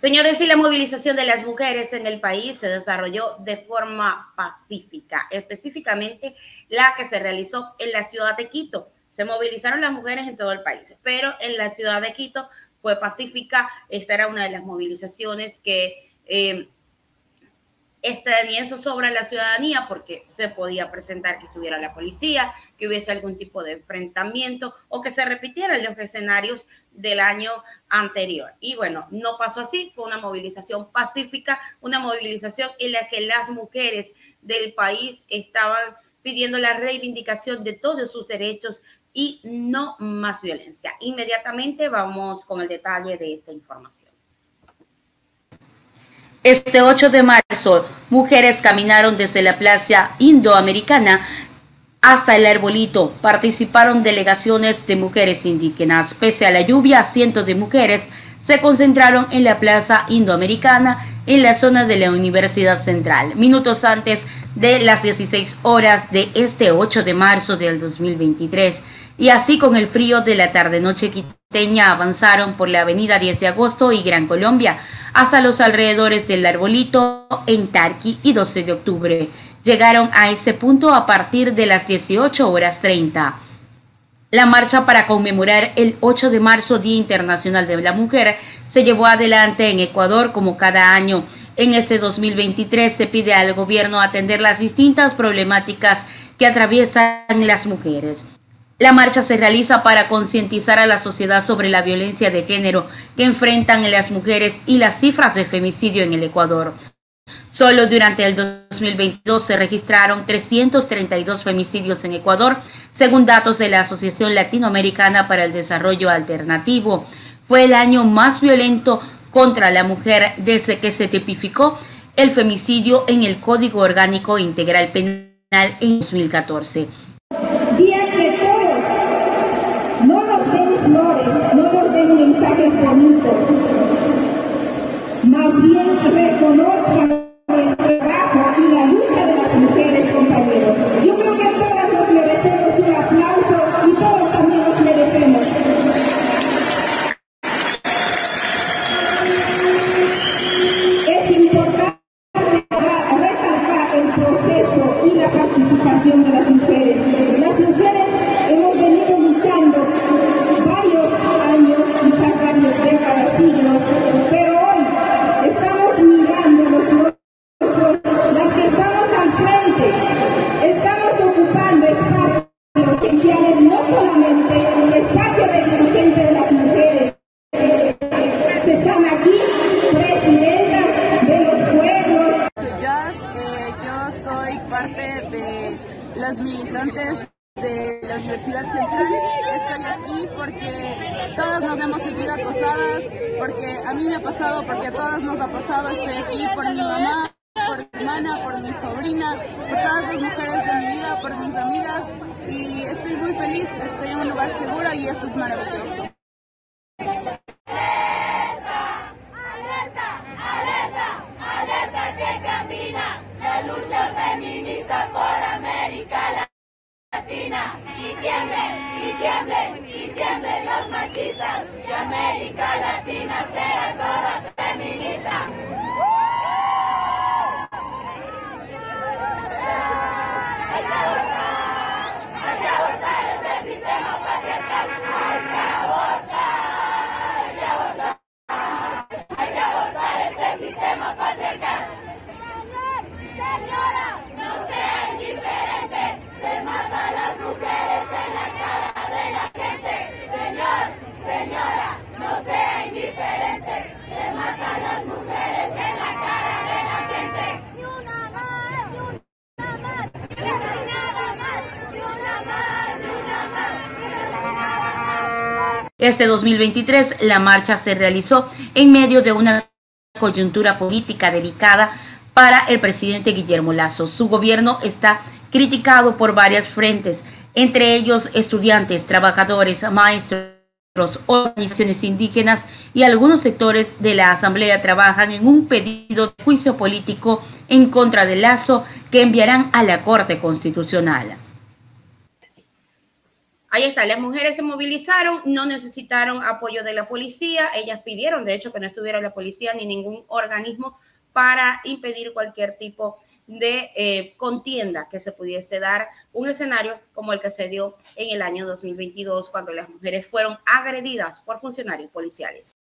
Señores, y la movilización de las mujeres en el país se desarrolló de forma pacífica, específicamente la que se realizó en la ciudad de Quito. Se movilizaron las mujeres en todo el país, pero en la ciudad de Quito fue pacífica. Esta era una de las movilizaciones que eh, eso sobre la ciudadanía porque se podía presentar que estuviera la policía, que hubiese algún tipo de enfrentamiento o que se repitieran los escenarios del año anterior. Y bueno, no pasó así, fue una movilización pacífica, una movilización en la que las mujeres del país estaban pidiendo la reivindicación de todos sus derechos y no más violencia. Inmediatamente vamos con el detalle de esta información. Este 8 de marzo, mujeres caminaron desde la Plaza Indoamericana hasta el arbolito. Participaron delegaciones de mujeres indígenas. Pese a la lluvia, cientos de mujeres se concentraron en la Plaza Indoamericana en la zona de la Universidad Central, minutos antes de las 16 horas de este 8 de marzo del 2023. Y así con el frío de la tarde-noche quiteña avanzaron por la avenida 10 de agosto y Gran Colombia hasta los alrededores del Arbolito en Tarqui y 12 de octubre. Llegaron a ese punto a partir de las 18 horas 30. La marcha para conmemorar el 8 de marzo, Día Internacional de la Mujer, se llevó adelante en Ecuador como cada año. En este 2023 se pide al gobierno atender las distintas problemáticas que atraviesan las mujeres. La marcha se realiza para concientizar a la sociedad sobre la violencia de género que enfrentan las mujeres y las cifras de femicidio en el Ecuador. Solo durante el 2022 se registraron 332 femicidios en Ecuador, según datos de la Asociación Latinoamericana para el Desarrollo Alternativo. Fue el año más violento contra la mujer desde que se tipificó el femicidio en el Código Orgánico Integral Penal en 2014. Más bien reconozcan el trabajo y la lucha de las mujeres, compañeros. Yo creo que todas nos merecemos un aplauso y todos también nos merecemos. Es importante recalcar el proceso y la participación de. Las de las militantes de la Universidad Central. Estoy aquí porque todas nos hemos sentido acosadas, porque a mí me ha pasado, porque a todas nos ha pasado. Estoy aquí por mi mamá, por mi hermana, por mi sobrina, por todas las mujeres de mi vida, por mis amigas y estoy muy feliz, estoy en un lugar seguro y eso es maravilloso. Este 2023 la marcha se realizó en medio de una coyuntura política delicada para el presidente Guillermo Lazo. Su gobierno está criticado por varias frentes, entre ellos estudiantes, trabajadores, maestros, organizaciones indígenas y algunos sectores de la Asamblea trabajan en un pedido de juicio político en contra de Lazo que enviarán a la Corte Constitucional. Ahí está, las mujeres se movilizaron, no necesitaron apoyo de la policía, ellas pidieron, de hecho, que no estuviera la policía ni ningún organismo para impedir cualquier tipo de eh, contienda que se pudiese dar un escenario como el que se dio en el año 2022 cuando las mujeres fueron agredidas por funcionarios policiales.